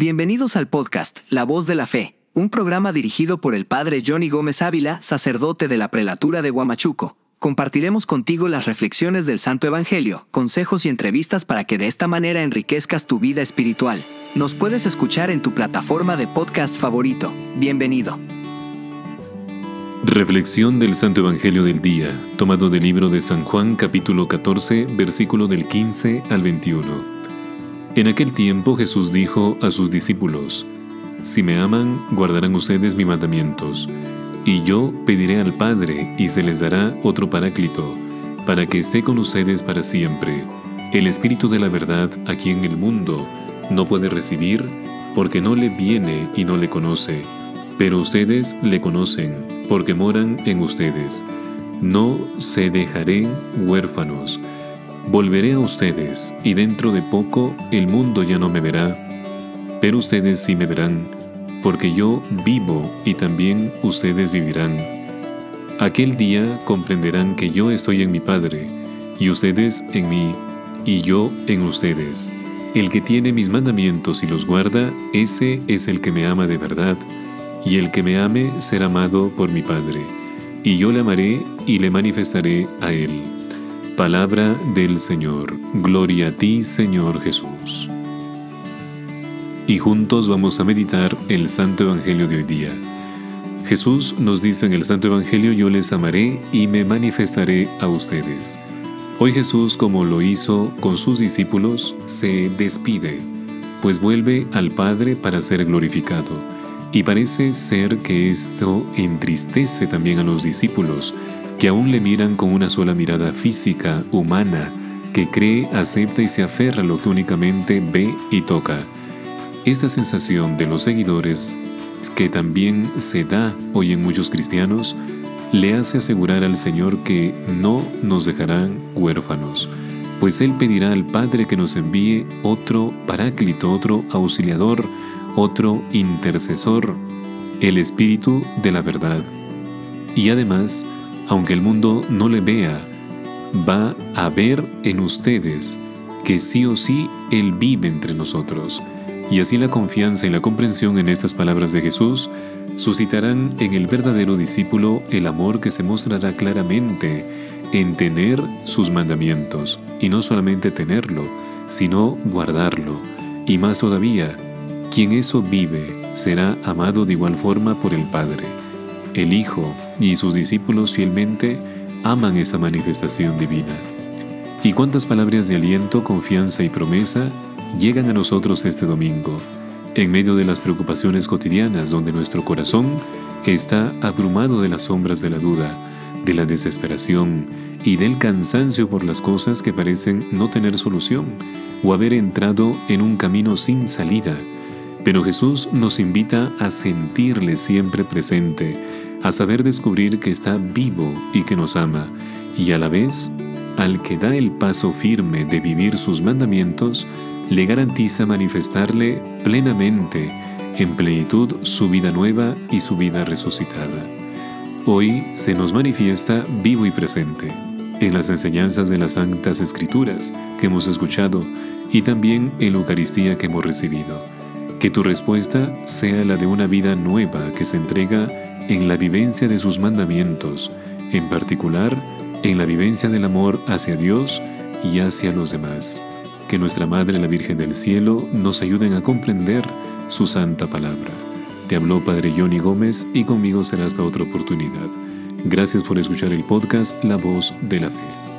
Bienvenidos al podcast La Voz de la Fe, un programa dirigido por el Padre Johnny Gómez Ávila, sacerdote de la prelatura de Huamachuco. Compartiremos contigo las reflexiones del Santo Evangelio, consejos y entrevistas para que de esta manera enriquezcas tu vida espiritual. Nos puedes escuchar en tu plataforma de podcast favorito. Bienvenido. Reflexión del Santo Evangelio del Día, tomado del libro de San Juan capítulo 14, versículo del 15 al 21. En aquel tiempo Jesús dijo a sus discípulos, Si me aman, guardarán ustedes mis mandamientos, y yo pediré al Padre y se les dará otro paráclito, para que esté con ustedes para siempre, el Espíritu de la verdad a quien el mundo no puede recibir, porque no le viene y no le conoce pero ustedes le conocen, porque moran en ustedes. No se dejaré huérfanos. Volveré a ustedes, y dentro de poco el mundo ya no me verá, pero ustedes sí me verán, porque yo vivo y también ustedes vivirán. Aquel día comprenderán que yo estoy en mi Padre, y ustedes en mí, y yo en ustedes. El que tiene mis mandamientos y los guarda, ese es el que me ama de verdad y el que me ame será amado por mi Padre, y yo le amaré y le manifestaré a él. Palabra del Señor. Gloria a ti, Señor Jesús. Y juntos vamos a meditar el Santo Evangelio de hoy día. Jesús nos dice en el Santo Evangelio, yo les amaré y me manifestaré a ustedes. Hoy Jesús, como lo hizo con sus discípulos, se despide, pues vuelve al Padre para ser glorificado y parece ser que esto entristece también a los discípulos, que aún le miran con una sola mirada física, humana, que cree, acepta y se aferra a lo que únicamente ve y toca. Esta sensación de los seguidores, que también se da hoy en muchos cristianos, le hace asegurar al Señor que no nos dejarán huérfanos, pues Él pedirá al Padre que nos envíe otro paráclito, otro auxiliador, otro intercesor, el Espíritu de la verdad. Y además, aunque el mundo no le vea, va a ver en ustedes que sí o sí Él vive entre nosotros. Y así la confianza y la comprensión en estas palabras de Jesús suscitarán en el verdadero discípulo el amor que se mostrará claramente en tener sus mandamientos, y no solamente tenerlo, sino guardarlo, y más todavía, quien eso vive será amado de igual forma por el Padre. El Hijo y sus discípulos fielmente aman esa manifestación divina. ¿Y cuántas palabras de aliento, confianza y promesa llegan a nosotros este domingo, en medio de las preocupaciones cotidianas donde nuestro corazón está abrumado de las sombras de la duda, de la desesperación y del cansancio por las cosas que parecen no tener solución o haber entrado en un camino sin salida? Pero Jesús nos invita a sentirle siempre presente, a saber descubrir que está vivo y que nos ama, y a la vez, al que da el paso firme de vivir sus mandamientos, le garantiza manifestarle plenamente, en plenitud, su vida nueva y su vida resucitada. Hoy se nos manifiesta vivo y presente en las enseñanzas de las Santas Escrituras que hemos escuchado y también en la Eucaristía que hemos recibido que tu respuesta sea la de una vida nueva que se entrega en la vivencia de sus mandamientos, en particular en la vivencia del amor hacia Dios y hacia los demás. Que nuestra Madre la Virgen del Cielo nos ayuden a comprender su santa palabra. Te habló Padre Johnny Gómez y conmigo será hasta otra oportunidad. Gracias por escuchar el podcast La Voz de la Fe.